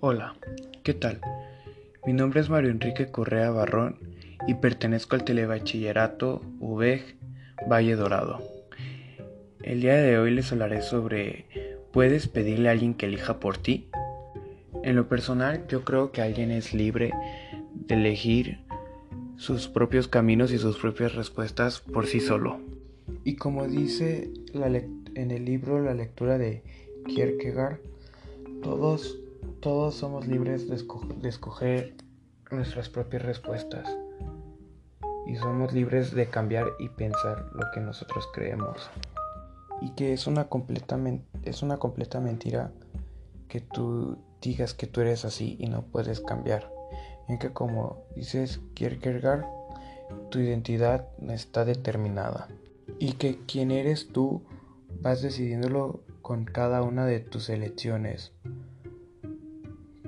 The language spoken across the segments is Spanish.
Hola, ¿qué tal? Mi nombre es Mario Enrique Correa Barrón y pertenezco al Telebachillerato UVEG Valle Dorado. El día de hoy les hablaré sobre ¿puedes pedirle a alguien que elija por ti? En lo personal, yo creo que alguien es libre de elegir sus propios caminos y sus propias respuestas por sí solo. Y como dice en el libro La lectura de Kierkegaard, todos todos somos libres de, escoger nuestras propias respuestas y somos libres de cambiar y pensar lo que nosotros creemos. Y que es una, es una completa mentira que tú digas que tú eres así y no puedes cambiar. En que como dices Kierkegaard, tu identidad no está determinada. Y que quien eres tú vas decidiéndolo con cada una de tus elecciones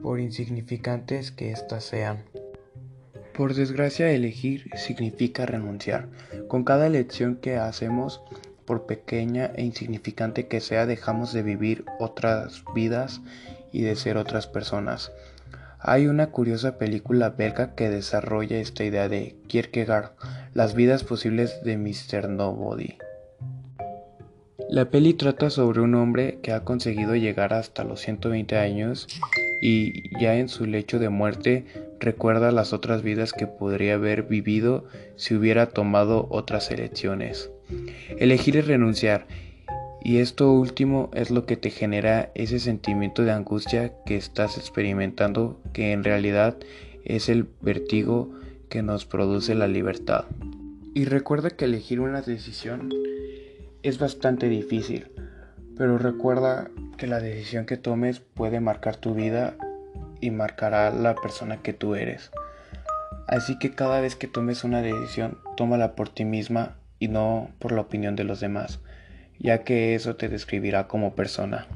por insignificantes que éstas sean. Por desgracia, elegir significa renunciar. Con cada elección que hacemos, por pequeña e insignificante que sea, dejamos de vivir otras vidas y de ser otras personas. Hay una curiosa película belga que desarrolla esta idea de Kierkegaard, las vidas posibles de Mr. Nobody. La peli trata sobre un hombre que ha conseguido llegar hasta los 120 años y ya en su lecho de muerte recuerda las otras vidas que podría haber vivido si hubiera tomado otras elecciones. Elegir es renunciar y esto último es lo que te genera ese sentimiento de angustia que estás experimentando que en realidad es el vertigo que nos produce la libertad. Y recuerda que elegir una decisión es bastante difícil, pero recuerda que la decisión que tomes puede marcar tu vida y marcará la persona que tú eres. Así que cada vez que tomes una decisión, tómala por ti misma y no por la opinión de los demás, ya que eso te describirá como persona.